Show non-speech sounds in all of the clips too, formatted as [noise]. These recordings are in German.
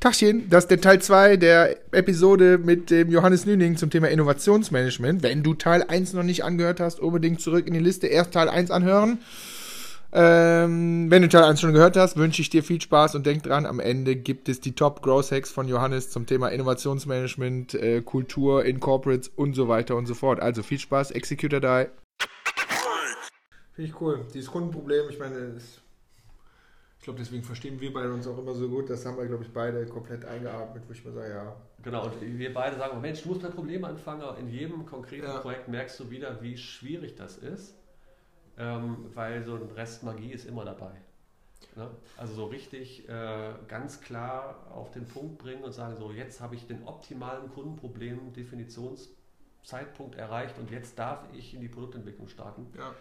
Tachchen, das ist der Teil 2 der Episode mit dem Johannes Nüning zum Thema Innovationsmanagement. Wenn du Teil 1 noch nicht angehört hast, unbedingt zurück in die Liste, erst Teil 1 anhören. Ähm, wenn du Teil 1 schon gehört hast, wünsche ich dir viel Spaß und denk dran, am Ende gibt es die Top Growth Hacks von Johannes zum Thema Innovationsmanagement, äh, Kultur in Corporates und so weiter und so fort. Also viel Spaß, Executor Die. Finde ich cool. Dieses Kundenproblem, ich meine, das ich glaube, deswegen verstehen wir beide uns auch immer so gut. Das haben wir, glaube ich, beide komplett eingeatmet, wo ich mal sage, ja. Genau, und wir beide sagen, Mensch, du musst bei Problemen anfangen, aber in jedem konkreten ja. Projekt merkst du wieder, wie schwierig das ist, ähm, weil so ein Rest Magie ist immer dabei. Ne? Also so richtig äh, ganz klar auf den Punkt bringen und sagen, so jetzt habe ich den optimalen Kundenproblem Definitionszeitpunkt erreicht und jetzt darf ich in die Produktentwicklung starten. Ja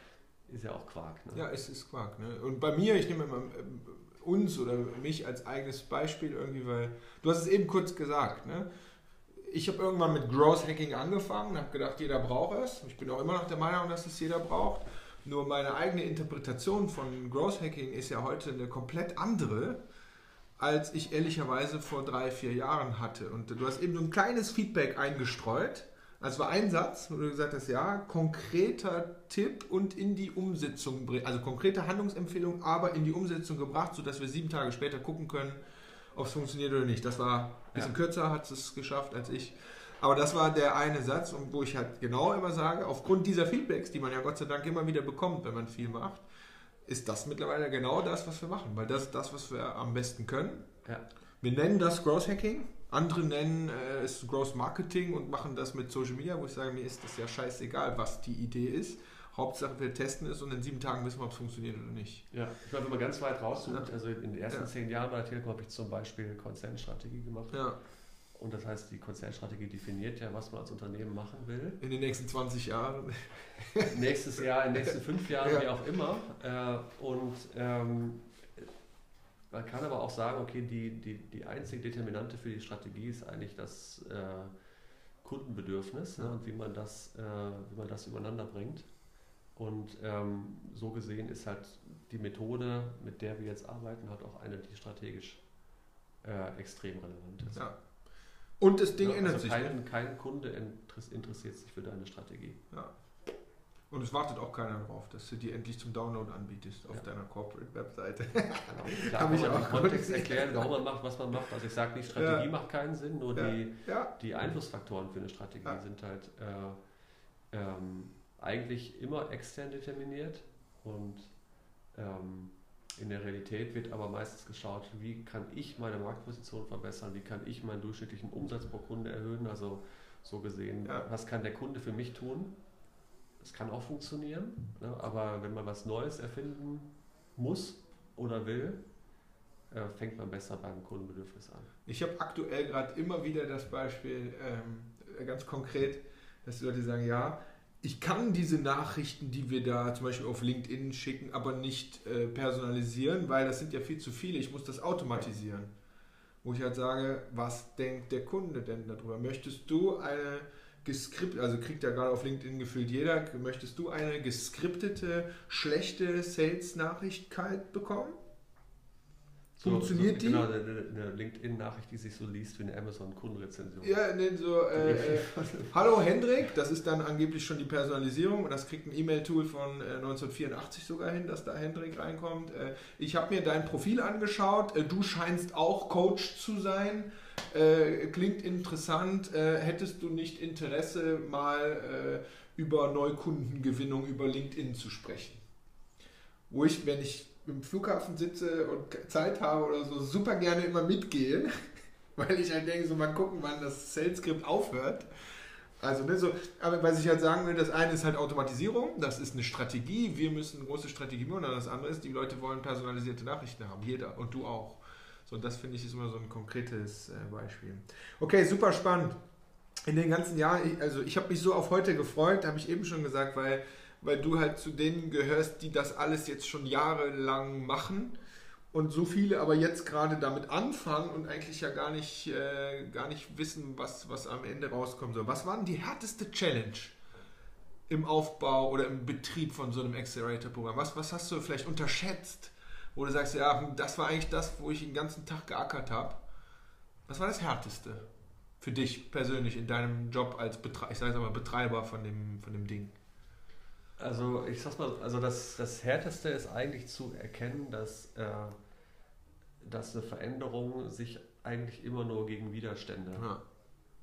ist ja auch Quark. Ne? Ja, es ist Quark. Ne? Und bei mir, ich nehme immer ähm, uns oder mich als eigenes Beispiel irgendwie, weil du hast es eben kurz gesagt. Ne? Ich habe irgendwann mit Growth Hacking angefangen, habe gedacht, jeder braucht es. Ich bin auch immer noch der Meinung, dass es jeder braucht. Nur meine eigene Interpretation von Growth Hacking ist ja heute eine komplett andere, als ich ehrlicherweise vor drei, vier Jahren hatte. Und du hast eben so ein kleines Feedback eingestreut also war ein Satz, wo du gesagt hast, ja, konkreter Tipp und in die Umsetzung bringen, also konkrete Handlungsempfehlung, aber in die Umsetzung gebracht, sodass wir sieben Tage später gucken können, ob es funktioniert oder nicht. Das war ein bisschen ja. kürzer, hat es geschafft als ich. Aber das war der eine Satz, wo ich halt genau immer sage, aufgrund dieser Feedbacks, die man ja Gott sei Dank immer wieder bekommt, wenn man viel macht, ist das mittlerweile genau das, was wir machen, weil das ist das, was wir am besten können. Ja. Wir nennen das Growth Hacking, andere nennen äh, es Growth Marketing und machen das mit Social Media, wo ich sage, mir ist das ja scheißegal, was die Idee ist. Hauptsache wir testen es und in sieben Tagen wissen wir, ob es funktioniert oder nicht. Ja, ich meine, wenn man ganz weit rauszoomt, also in den ersten ja. zehn Jahren bei der Telekom habe ich zum Beispiel Konzernstrategie gemacht. Ja. Und das heißt, die Konzernstrategie definiert ja, was man als Unternehmen machen will. In den nächsten 20 Jahren. Nächstes Jahr, in den nächsten fünf Jahren, [laughs] ja. wie auch immer. Äh, und ähm, man kann aber auch sagen, okay, die, die, die einzige Determinante für die Strategie ist eigentlich das äh, Kundenbedürfnis ne, und wie man, das, äh, wie man das übereinander bringt. Und ähm, so gesehen ist halt die Methode, mit der wir jetzt arbeiten, halt auch eine, die strategisch äh, extrem relevant ist. Ja. Und das Ding ja, ändert also sich. Kein, kein Kunde interessiert sich für deine Strategie. Ja. Und es wartet auch keiner darauf, dass du die endlich zum Download anbietest auf ja. deiner Corporate-Webseite. Genau. [laughs] Da kann man auch Kontext erklären, warum man macht, was man macht. Also ich sage nicht, Strategie ja. macht keinen Sinn, nur ja. Die, die Einflussfaktoren für eine Strategie sind halt äh, ähm, eigentlich immer extern determiniert und ähm, in der Realität wird aber meistens geschaut, wie kann ich meine Marktposition verbessern, wie kann ich meinen durchschnittlichen Umsatz pro Kunde erhöhen, also so gesehen, was kann der Kunde für mich tun das kann auch funktionieren, ne? aber wenn man was Neues erfinden muss oder will, äh, fängt man besser beim Kundenbedürfnis an. Ich habe aktuell gerade immer wieder das Beispiel, ähm, ganz konkret, dass die Leute sagen, ja, ich kann diese Nachrichten, die wir da zum Beispiel auf LinkedIn schicken, aber nicht äh, personalisieren, weil das sind ja viel zu viele, ich muss das automatisieren. Wo ich halt sage, was denkt der Kunde denn darüber? Möchtest du eine geskriptet, also kriegt ja gerade auf LinkedIn gefühlt jeder, möchtest du eine geskriptete, schlechte Sales-Nachricht kalt bekommen? Funktioniert so, die? Genau, eine, eine LinkedIn-Nachricht, die sich so liest wie eine Amazon-Kundenrezension. Ja, ne, so, äh, äh, [laughs] hallo Hendrik, das ist dann angeblich schon die Personalisierung und das kriegt ein E-Mail-Tool von äh, 1984 sogar hin, dass da Hendrik reinkommt. Äh, ich habe mir dein Profil angeschaut, äh, du scheinst auch Coach zu sein. Äh, klingt interessant. hättest du nicht Interesse, mal über Neukundengewinnung über LinkedIn zu sprechen? Wo ich, wenn ich im Flughafen sitze und Zeit habe oder so, super gerne immer mitgehen, [laughs] weil ich halt denke, so mal gucken, wann das Sales-Skript aufhört. Also, ne, so, aber was ich halt sagen will, das eine ist halt Automatisierung, das ist eine Strategie, wir müssen eine große Strategie machen, und das andere ist, die Leute wollen personalisierte Nachrichten haben, jeder und du auch. So, das finde ich ist immer so ein konkretes äh, Beispiel. Okay, super spannend. In den ganzen Jahren, also ich habe mich so auf heute gefreut, habe ich eben schon gesagt, weil weil du halt zu denen gehörst, die das alles jetzt schon jahrelang machen und so viele aber jetzt gerade damit anfangen und eigentlich ja gar nicht, äh, gar nicht wissen, was, was am Ende rauskommen soll. Was war denn die härteste Challenge im Aufbau oder im Betrieb von so einem Accelerator-Programm? Was, was hast du vielleicht unterschätzt, wo du sagst, ja, das war eigentlich das, wo ich den ganzen Tag geackert habe Was war das Härteste für dich persönlich in deinem Job als Betre ich sage mal, Betreiber von dem, von dem Ding? Also ich sag's mal, also das, das Härteste ist eigentlich zu erkennen, dass, äh, dass eine Veränderung sich eigentlich immer nur gegen Widerstände ja,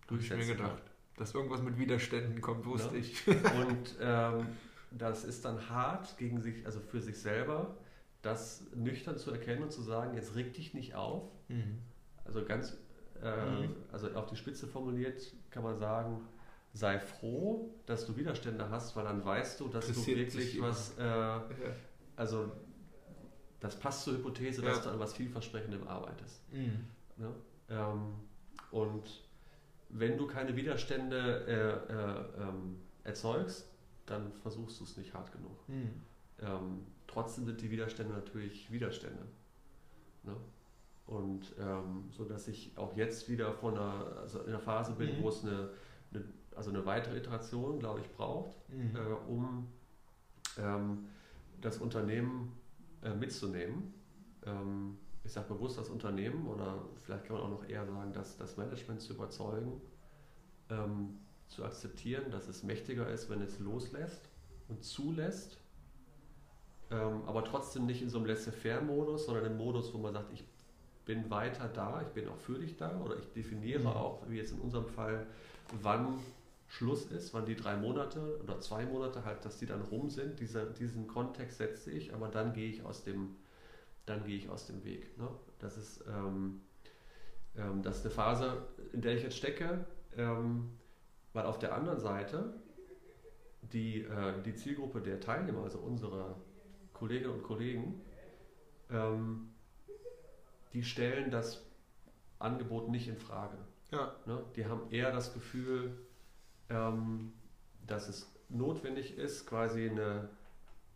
durchsetzen ich mir gedacht. Dass irgendwas mit Widerständen kommt, wusste ja. ich. Und ähm, das ist dann hart gegen sich, also für sich selber, das nüchtern zu erkennen und zu sagen, jetzt reg dich nicht auf. Mhm. Also ganz, äh, mhm. also auf die Spitze formuliert kann man sagen, sei froh, dass du Widerstände hast, weil dann weißt du, dass du wirklich was, äh, ja. also das passt zur Hypothese, dass ja. du an was vielversprechendem arbeitest. Mhm. Ja? Ähm, und wenn du keine Widerstände äh, äh, ähm, erzeugst, dann versuchst du es nicht hart genug. Mhm. Ähm, trotzdem sind die Widerstände natürlich Widerstände. Ne? Und ähm, so dass ich auch jetzt wieder von einer, also in einer Phase bin, mhm. wo es eine, eine, also eine weitere Iteration, glaube ich, braucht, mhm. äh, um ähm, das Unternehmen äh, mitzunehmen. Ähm, ich sage bewusst das Unternehmen oder vielleicht kann man auch noch eher sagen, dass das Management zu überzeugen, ähm, zu akzeptieren, dass es mächtiger ist, wenn es loslässt und zulässt, ähm, aber trotzdem nicht in so einem Laissez-faire-Modus, sondern im Modus, wo man sagt, ich bin weiter da, ich bin auch für dich da oder ich definiere mhm. auch, wie jetzt in unserem Fall, wann Schluss ist, wann die drei Monate oder zwei Monate halt, dass die dann rum sind. Dieser, diesen Kontext setze ich, aber dann gehe ich aus dem, dann gehe ich aus dem Weg. Ne? Das, ist, ähm, ähm, das ist eine Phase, in der ich jetzt stecke. Ähm, weil auf der anderen Seite die, äh, die Zielgruppe der Teilnehmer, also unsere Kolleginnen und Kollegen, ähm, die stellen das Angebot nicht in Frage. Ja. Ne? Die haben eher das Gefühl, ähm, dass es notwendig ist, quasi eine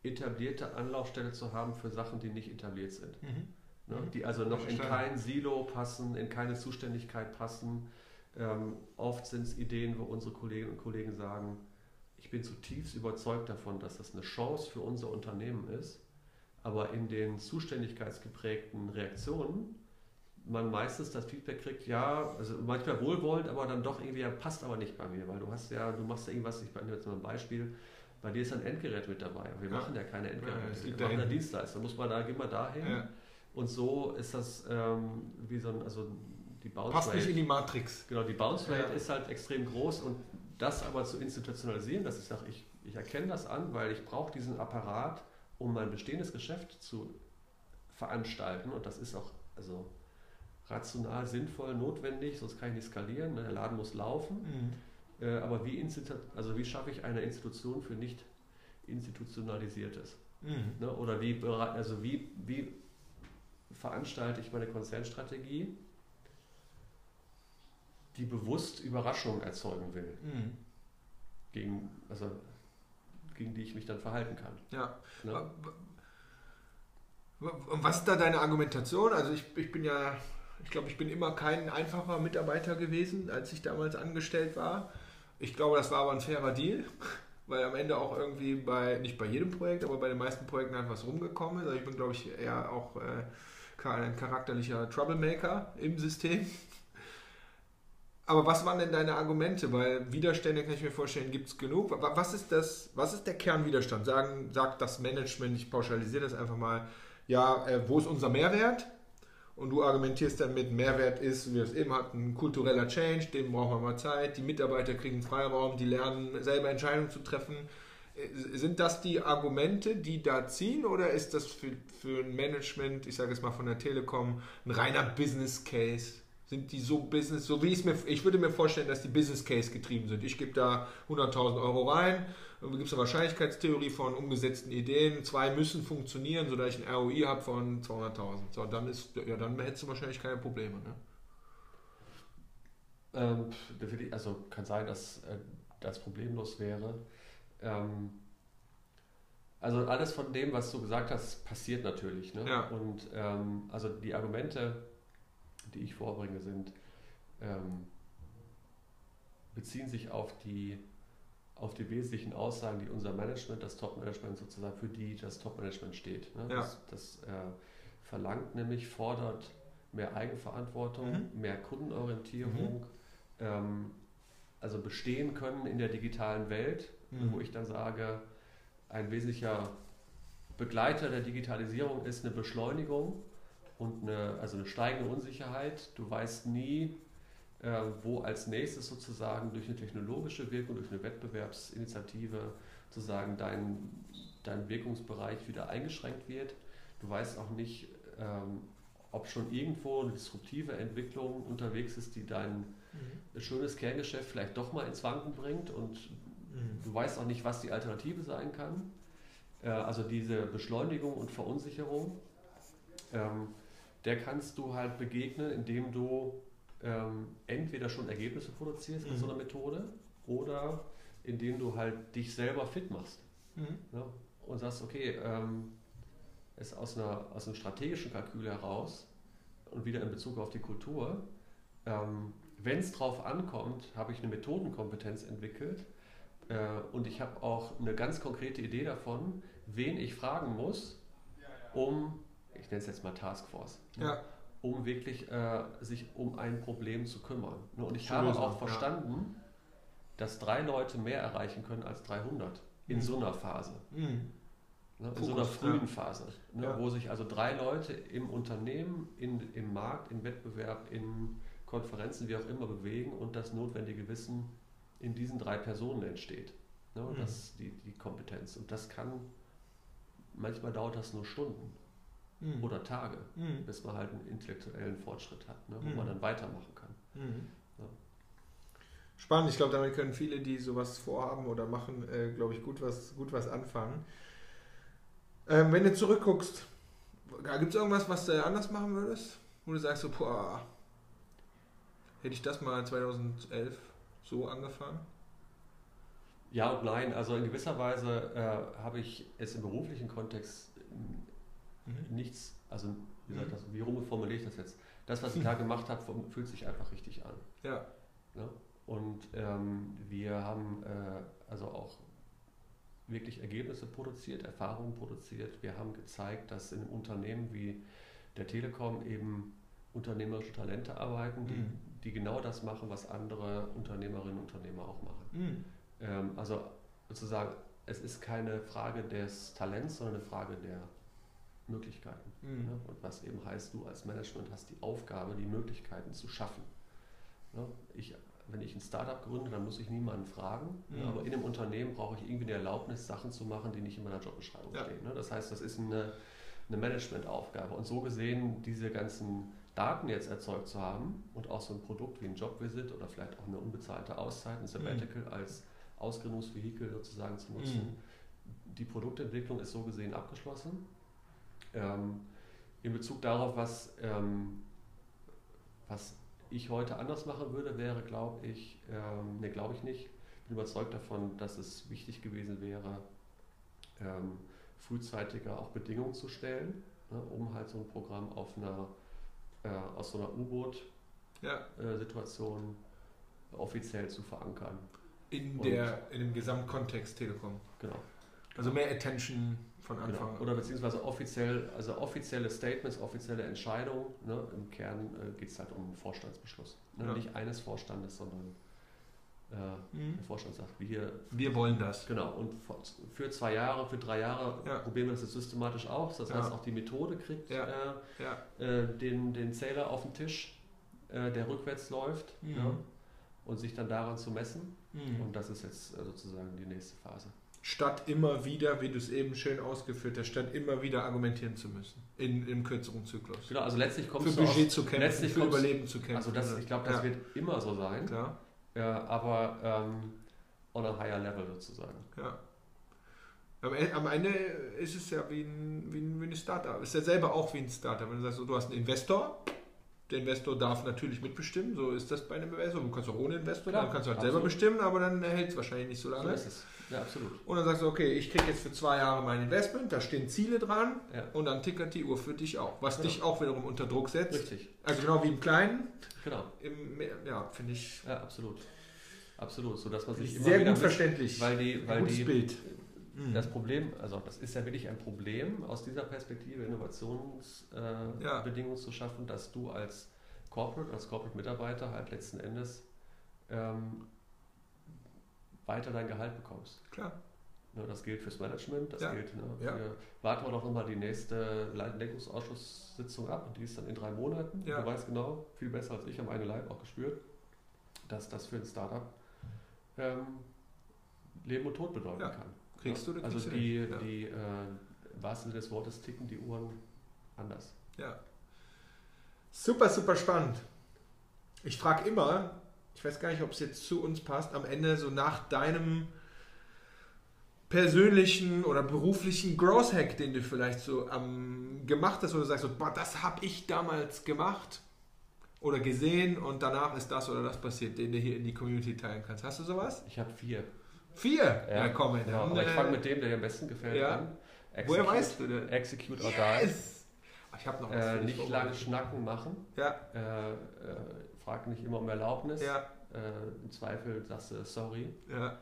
etablierte Anlaufstelle zu haben für Sachen, die nicht etabliert sind. Mhm. Ne? Mhm. Die also noch in kein Silo passen, in keine Zuständigkeit passen, ähm, oft sind es Ideen, wo unsere Kolleginnen und Kollegen sagen, ich bin zutiefst überzeugt davon, dass das eine Chance für unser Unternehmen ist, aber in den zuständigkeitsgeprägten Reaktionen man meistens das Feedback kriegt, ja, also manchmal wohlwollend, aber dann doch irgendwie, ja, passt aber nicht bei mir, weil du hast ja, du machst ja irgendwas, ich nehme jetzt mal ein Beispiel, bei dir ist ein Endgerät mit dabei. Wir ja. machen ja keine Endgeräte, ja, wir machen eine Dienstleister. Muss man da, geh mal dahin. Ja. Und so ist das ähm, wie so ein, also die Bounce Passt Rate, nicht in die Matrix. Genau, die Bounce Rate ja. ist halt extrem groß und das aber zu institutionalisieren, dass ich sage, ich, ich erkenne das an, weil ich brauche diesen Apparat, um mein bestehendes Geschäft zu veranstalten und das ist auch also rational, sinnvoll, notwendig, sonst kann ich nicht skalieren, ne? der Laden muss laufen. Mhm. Äh, aber wie, also wie schaffe ich eine Institution für nicht institutionalisiertes? Mhm. Ne? Oder wie, also wie, wie veranstalte ich meine Konzernstrategie die bewusst Überraschung erzeugen will. Mhm. Gegen, also, gegen die ich mich dann verhalten kann. Ja. Ne? Und was ist da deine Argumentation? Also ich, ich bin ja, ich glaube, ich bin immer kein einfacher Mitarbeiter gewesen, als ich damals angestellt war. Ich glaube, das war aber ein fairer Deal, [laughs] weil am Ende auch irgendwie bei, nicht bei jedem Projekt, aber bei den meisten Projekten halt was rumgekommen ist. Also ich bin, glaube ich, eher auch äh, ein charakterlicher Troublemaker im System. Aber was waren denn deine Argumente? Weil Widerstände, kann ich mir vorstellen, gibt es genug. Was ist, das, was ist der Kernwiderstand? Sagen, sagt das Management, ich pauschalisiere das einfach mal, ja, äh, wo ist unser Mehrwert? Und du argumentierst dann mit, Mehrwert ist, wie wir es eben hatten, ein kultureller Change, dem brauchen wir mal Zeit, die Mitarbeiter kriegen Freiraum, die lernen selber Entscheidungen zu treffen. Äh, sind das die Argumente, die da ziehen oder ist das für, für ein Management, ich sage es mal von der Telekom, ein reiner Business Case? Sind die so Business, so wie ich es mir, ich würde mir vorstellen, dass die Business Case getrieben sind. Ich gebe da 100.000 Euro rein, gibt es eine Wahrscheinlichkeitstheorie von umgesetzten Ideen, zwei müssen funktionieren, sodass ich ein ROI habe von 200.000. So, dann ist, ja, dann hättest du wahrscheinlich keine Probleme, ne? Ähm, also kann sein, dass äh, das problemlos wäre. Ähm, also alles von dem, was du gesagt hast, passiert natürlich. Ne? Ja. Und ähm, also die Argumente, die ich vorbringe, sind, ähm, beziehen sich auf die, auf die wesentlichen Aussagen, die unser Management, das Top-Management sozusagen, für die das Top-Management steht. Ne? Ja. Das, das äh, verlangt nämlich, fordert mehr Eigenverantwortung, mhm. mehr Kundenorientierung, mhm. ähm, also bestehen können in der digitalen Welt, mhm. wo ich dann sage, ein wesentlicher Begleiter der Digitalisierung ist eine Beschleunigung und eine, also eine steigende Unsicherheit. Du weißt nie, äh, wo als nächstes sozusagen durch eine technologische Wirkung, durch eine Wettbewerbsinitiative sozusagen dein, dein Wirkungsbereich wieder eingeschränkt wird. Du weißt auch nicht, ähm, ob schon irgendwo eine disruptive Entwicklung unterwegs ist, die dein mhm. schönes Kerngeschäft vielleicht doch mal ins Wanken bringt und mhm. du weißt auch nicht, was die Alternative sein kann. Äh, also diese Beschleunigung und Verunsicherung, ähm, der kannst du halt begegnen, indem du ähm, entweder schon Ergebnisse produzierst mhm. mit so einer Methode oder indem du halt dich selber fit machst. Mhm. Ja, und sagst, okay, ähm, es aus, einer, aus einem strategischen Kalkül heraus und wieder in Bezug auf die Kultur, ähm, wenn es drauf ankommt, habe ich eine Methodenkompetenz entwickelt äh, und ich habe auch eine ganz konkrete Idee davon, wen ich fragen muss, um, ich nenne es jetzt mal Taskforce, ne, ja. um wirklich äh, sich um ein Problem zu kümmern. Ne, und ich habe auch verstanden, ja. dass drei Leute mehr erreichen können als 300 in mhm. so einer Phase. Mhm. Ne, in so einer frühen ja. Phase, ne, ja. wo sich also drei Leute im Unternehmen, in, im Markt, im Wettbewerb, in Konferenzen, wie auch immer bewegen und das notwendige Wissen in diesen drei Personen entsteht. Ne, mhm. Das die, die Kompetenz. Und das kann, manchmal dauert das nur Stunden mhm. oder Tage, mhm. bis man halt einen intellektuellen Fortschritt hat, ne, wo man mhm. dann weitermachen kann. Mhm. Ja. Spannend, ich glaube, damit können viele, die sowas vorhaben oder machen, äh, glaube ich, gut was, gut was anfangen. Ähm, wenn du zurückguckst, gibt es irgendwas, was du anders machen würdest? Wo du sagst so, boah, hätte ich das mal 2011 so angefangen? Ja und nein. Also in gewisser Weise äh, habe ich es im beruflichen Kontext. Nichts, also wie, mhm. das, wie rum formuliere ich das jetzt? Das, was ich da [laughs] gemacht habe, fühlt sich einfach richtig an. Ja. Ne? Und ähm, wir haben äh, also auch wirklich Ergebnisse produziert, Erfahrungen produziert. Wir haben gezeigt, dass in einem Unternehmen wie der Telekom eben unternehmerische Talente arbeiten, die, mhm. die genau das machen, was andere Unternehmerinnen und Unternehmer auch machen. Mhm. Ähm, also sozusagen, es ist keine Frage des Talents, sondern eine Frage der Möglichkeiten. Mhm. Ne? Und was eben heißt, du als Management hast die Aufgabe, die Möglichkeiten zu schaffen. Ne? Ich wenn ich ein Startup gründe, dann muss ich niemanden fragen. Mhm. Aber in einem Unternehmen brauche ich irgendwie eine Erlaubnis, Sachen zu machen, die nicht in meiner Jobbeschreibung ja. stehen. Ne? Das heißt, das ist eine, eine Managementaufgabe. Und so gesehen, diese ganzen Daten jetzt erzeugt zu haben und auch so ein Produkt wie ein Jobvisit oder vielleicht auch eine unbezahlte Auszeit, ein Sabbatical mhm. als Ausgründungsvehikel sozusagen zu nutzen. Mhm. Die Produktentwicklung ist so gesehen abgeschlossen. Ähm, in Bezug darauf, was, ähm, was ich heute anders machen würde, wäre, glaube ich, ähm, ne, glaube ich nicht. Bin überzeugt davon, dass es wichtig gewesen wäre, ähm, frühzeitiger auch Bedingungen zu stellen, ne, um halt so ein Programm auf einer, äh, aus so einer U-Boot-Situation ja. äh, offiziell zu verankern. In, der, in dem Gesamtkontext Telekom. Genau. Also mehr Attention von genau. Anfang genau. Oder beziehungsweise offiziell, also offizielle Statements, offizielle Entscheidungen. Ne? Im Kern äh, geht es halt um einen Vorstandsbeschluss. Ne? Ja. Nicht eines Vorstandes, sondern äh, mhm. der Vorstand sagt, wir, wir wollen das. Genau, und für zwei Jahre, für drei Jahre ja. probieren wir das jetzt systematisch aus. Das ja. heißt, auch die Methode kriegt äh, äh, den, den Zähler auf den Tisch, äh, der rückwärts läuft mhm. und sich dann daran zu messen. Mhm. Und das ist jetzt äh, sozusagen die nächste Phase statt immer wieder, wie du es eben schön ausgeführt hast, statt immer wieder argumentieren zu müssen in, im kürzeren Zyklus. Genau, also letztlich kommst für du Budget aus, zu kämpfen, letztlich für Überleben zu kämpfen. Also das, ich glaube, das ja. wird immer so sein. Klar. Ja, aber ähm, on a higher level sozusagen. Ja. Am, e, am Ende ist es ja wie ein, wie ein, wie ein Startup. Ist ja selber auch wie ein Startup. Wenn du sagst, du hast einen Investor, der Investor darf natürlich mitbestimmen, so ist das bei einem Investor. Du kannst auch ohne Investor, Klar, dann kannst du halt absolut. selber bestimmen, aber dann hält es wahrscheinlich nicht so lange. So ist es. Ja, absolut. Und dann sagst du, okay, ich kriege jetzt für zwei Jahre mein Investment, da stehen Ziele dran ja. und dann tickert die Uhr für dich auch, was genau. dich auch wiederum unter Druck setzt. Richtig. Also genau wie im Kleinen. Genau. Im, ja, finde ich. Ja, absolut. Absolut, so dass man sich immer sehr gut verständlich. Weil die, weil Gutes die, Bild. Mhm. Das Problem, also das ist ja wirklich ein Problem, aus dieser Perspektive Innovationsbedingungen äh, ja. zu schaffen, dass du als Corporate, als Corporate-Mitarbeiter halt letzten Endes ähm, weiter dein Gehalt bekommst. Klar. Ne, das gilt fürs Management, das ja. gilt ne, ja. für, warten wir doch nochmal die nächste Lenkungsausschusssitzung ab und die ist dann in drei Monaten. Ja. Du weißt genau, viel besser als ich, am eigenen Leib auch gespürt, dass das für ein Startup ähm, Leben und Tod bedeuten ja. kann. Kriegst du das? Also die, ja. die äh, im wahrsten des Wortes ticken die Uhren anders. Ja. Super, super spannend. Ich frage immer, ich weiß gar nicht, ob es jetzt zu uns passt, am Ende so nach deinem persönlichen oder beruflichen Growth Hack, den du vielleicht so ähm, gemacht hast, wo du sagst, so, boah, das habe ich damals gemacht oder gesehen und danach ist das oder das passiert, den du hier in die Community teilen kannst. Hast du sowas? Ich habe vier. Vier? Ja, ja komm. Genau, aber ich fange mit dem, der dir am besten gefällt, ja. an. Execute, Woher weißt du denn? Execute or yes. die. Ich habe noch äh, Nicht lange schnacken machen. Ja. Äh, äh, frag nicht immer um Erlaubnis. Ja. Äh, Im Zweifel sagst du sorry. Ja.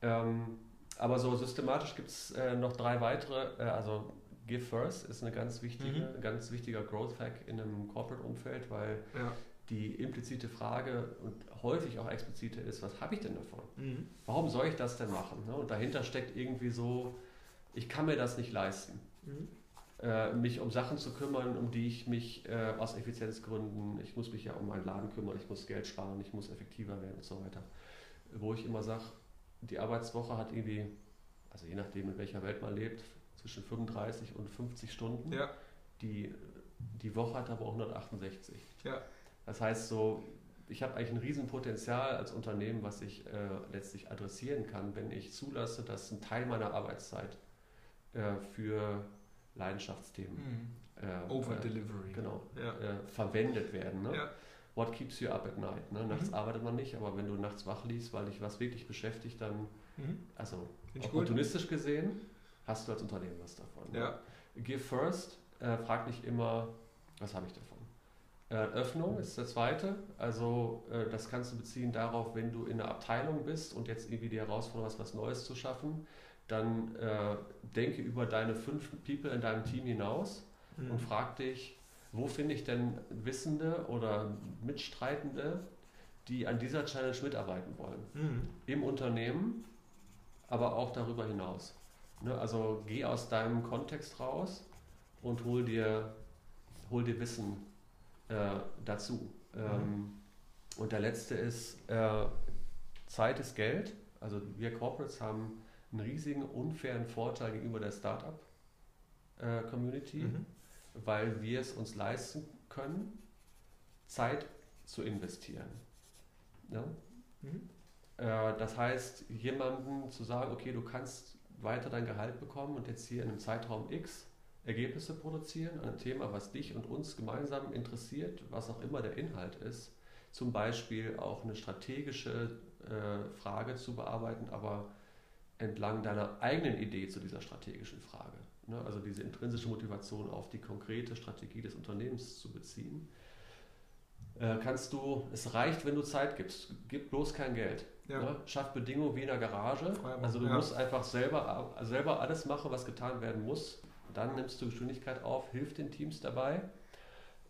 Ähm, aber so systematisch gibt es äh, noch drei weitere. Äh, also Give First ist eine ganz wichtige, mhm. ein ganz wichtiger Growth Hack in einem Corporate-Umfeld, weil ja. Die implizite Frage und häufig auch explizite ist, was habe ich denn davon? Mhm. Warum soll ich das denn machen? Ne? Und dahinter steckt irgendwie so, ich kann mir das nicht leisten. Mhm. Äh, mich um Sachen zu kümmern, um die ich mich äh, aus Effizienzgründen, ich muss mich ja um meinen Laden kümmern, ich muss Geld sparen, ich muss effektiver werden und so weiter. Wo ich immer sage, die Arbeitswoche hat irgendwie, also je nachdem, in welcher Welt man lebt, zwischen 35 und 50 Stunden. Ja. Die, die Woche hat aber auch 168. Ja. Das heißt so, ich habe eigentlich ein Riesenpotenzial als Unternehmen, was ich äh, letztlich adressieren kann, wenn ich zulasse, dass ein Teil meiner Arbeitszeit äh, für Leidenschaftsthemen mhm. äh, Over Delivery. Genau, ja. Äh, verwendet werden. Ne? Ja. What keeps you up at night? Ne? Nachts mhm. arbeitet man nicht, aber wenn du nachts wach liest, weil dich was wirklich beschäftigt, dann, mhm. also opportunistisch gut. gesehen, hast du als Unternehmen was davon. Ne? Ja. Give first, äh, frag nicht immer, was habe ich davon. Öffnung ist der zweite. Also äh, das kannst du beziehen darauf, wenn du in einer Abteilung bist und jetzt irgendwie die Herausforderung hast, was Neues zu schaffen, dann äh, denke über deine fünf People in deinem Team hinaus mhm. und frag dich, wo finde ich denn Wissende oder Mitstreitende, die an dieser Challenge mitarbeiten wollen? Mhm. Im Unternehmen, aber auch darüber hinaus. Ne, also geh aus deinem Kontext raus und hol dir, hol dir Wissen äh, dazu. Mhm. Ähm, und der letzte ist, äh, Zeit ist Geld. Also wir Corporates haben einen riesigen, unfairen Vorteil gegenüber der Startup-Community. Äh, mhm weil wir es uns leisten können, Zeit zu investieren. Ja? Mhm. Äh, das heißt, jemandem zu sagen, okay, du kannst weiter dein Gehalt bekommen und jetzt hier in einem Zeitraum X Ergebnisse produzieren an einem Thema, was dich und uns gemeinsam interessiert, was auch immer der Inhalt ist. Zum Beispiel auch eine strategische äh, Frage zu bearbeiten, aber entlang deiner eigenen Idee zu dieser strategischen Frage ne, also diese intrinsische Motivation auf die konkrete Strategie des Unternehmens zu beziehen, äh, kannst du, es reicht, wenn du Zeit gibst, gib bloß kein Geld. Ja. Ne? Schaff Bedingungen wie in der Garage. Also du ja. musst einfach selber, selber alles machen, was getan werden muss. Dann nimmst du Geschwindigkeit auf, hilf den Teams dabei.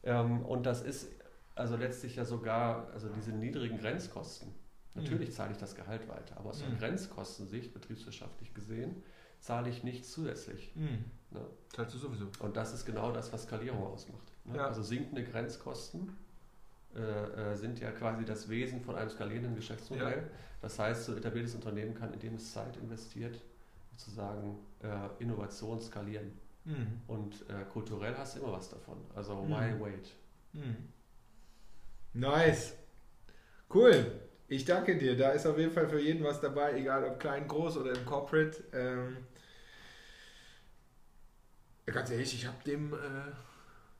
Ähm, und das ist also letztlich ja sogar, also diese niedrigen Grenzkosten. Natürlich mhm. zahle ich das Gehalt weiter, aber aus der mhm. Grenzkostensicht, betriebswirtschaftlich gesehen, zahle ich nichts zusätzlich. Mhm. Ne? Zahlst du sowieso. Und das ist genau das, was Skalierung ausmacht. Ne? Ja. Also sinkende Grenzkosten äh, äh, sind ja quasi das Wesen von einem skalierenden Geschäftsmodell. Ja. Das heißt, so etabliertes Unternehmen kann, indem es Zeit investiert, sozusagen äh, Innovation skalieren. Mhm. Und äh, kulturell hast du immer was davon. Also mhm. why wait? Mhm. Nice. Cool. Ich danke dir. Da ist auf jeden Fall für jeden was dabei, egal ob klein, groß oder im Corporate. Ähm ja, ganz ehrlich, ich habe dem äh,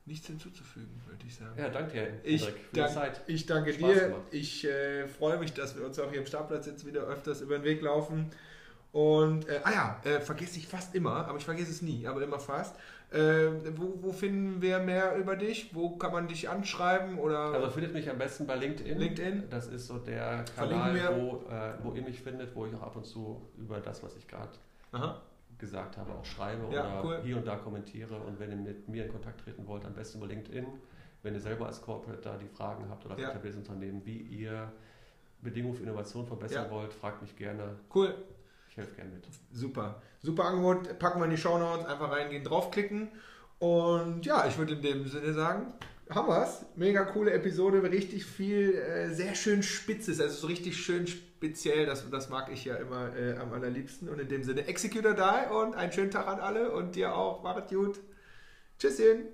nichts hinzuzufügen, würde ich sagen. Ja, danke dir, ich, dank, Zeit. ich danke Spaß dir. Gemacht. Ich äh, freue mich, dass wir uns auch hier im Startplatz jetzt wieder öfters über den Weg laufen. Und, äh, ah ja, äh, vergesse ich fast immer, aber ich vergesse es nie, aber immer fast. Äh, wo, wo, finden wir mehr über dich? Wo kann man dich anschreiben? Oder? Also findet mich am besten bei LinkedIn. LinkedIn. Das ist so der Kanal, wo, äh, wo ihr mich findet, wo ich auch ab und zu über das, was ich gerade gesagt habe, auch schreibe ja, oder cool. hier und da kommentiere. Und wenn ihr mit mir in Kontakt treten wollt, am besten über LinkedIn. Wenn ihr selber als Corporate da die Fragen habt oder ja. Unternehmen, wie ihr Bedingungen für Innovation verbessern ja. wollt, fragt mich gerne. Cool. Helfe gerne mit. Super. Super Angebot. Packen wir in die Show Notes, einfach reingehen, draufklicken. Und ja, ich würde in dem Sinne sagen, haben wir es. Mega coole Episode, richtig viel, äh, sehr schön spitzes, also so richtig schön speziell, das, das mag ich ja immer äh, am allerliebsten. Und in dem Sinne, Executor Die und einen schönen Tag an alle und dir auch. Macht gut. Tschüsschen.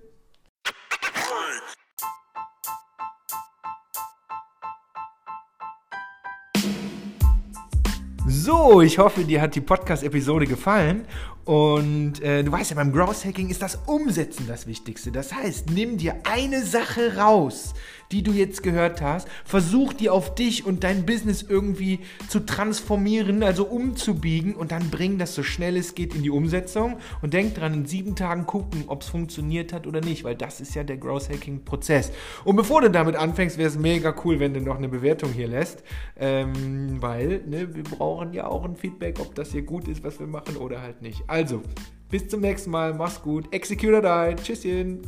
So, ich hoffe, dir hat die Podcast-Episode gefallen und äh, du weißt ja, beim Growth Hacking ist das Umsetzen das Wichtigste. Das heißt, nimm dir eine Sache raus, die du jetzt gehört hast, versuch die auf dich und dein Business irgendwie zu transformieren, also umzubiegen und dann bring das so schnell es geht in die Umsetzung und denk dran, in sieben Tagen gucken, ob es funktioniert hat oder nicht, weil das ist ja der Growth Hacking Prozess. Und bevor du damit anfängst, wäre es mega cool, wenn du noch eine Bewertung hier lässt, ähm, weil ne, wir brauchen ja auch ein Feedback, ob das hier gut ist, was wir machen oder halt nicht. Also, bis zum nächsten Mal. Mach's gut. Executor die. Tschüsschen.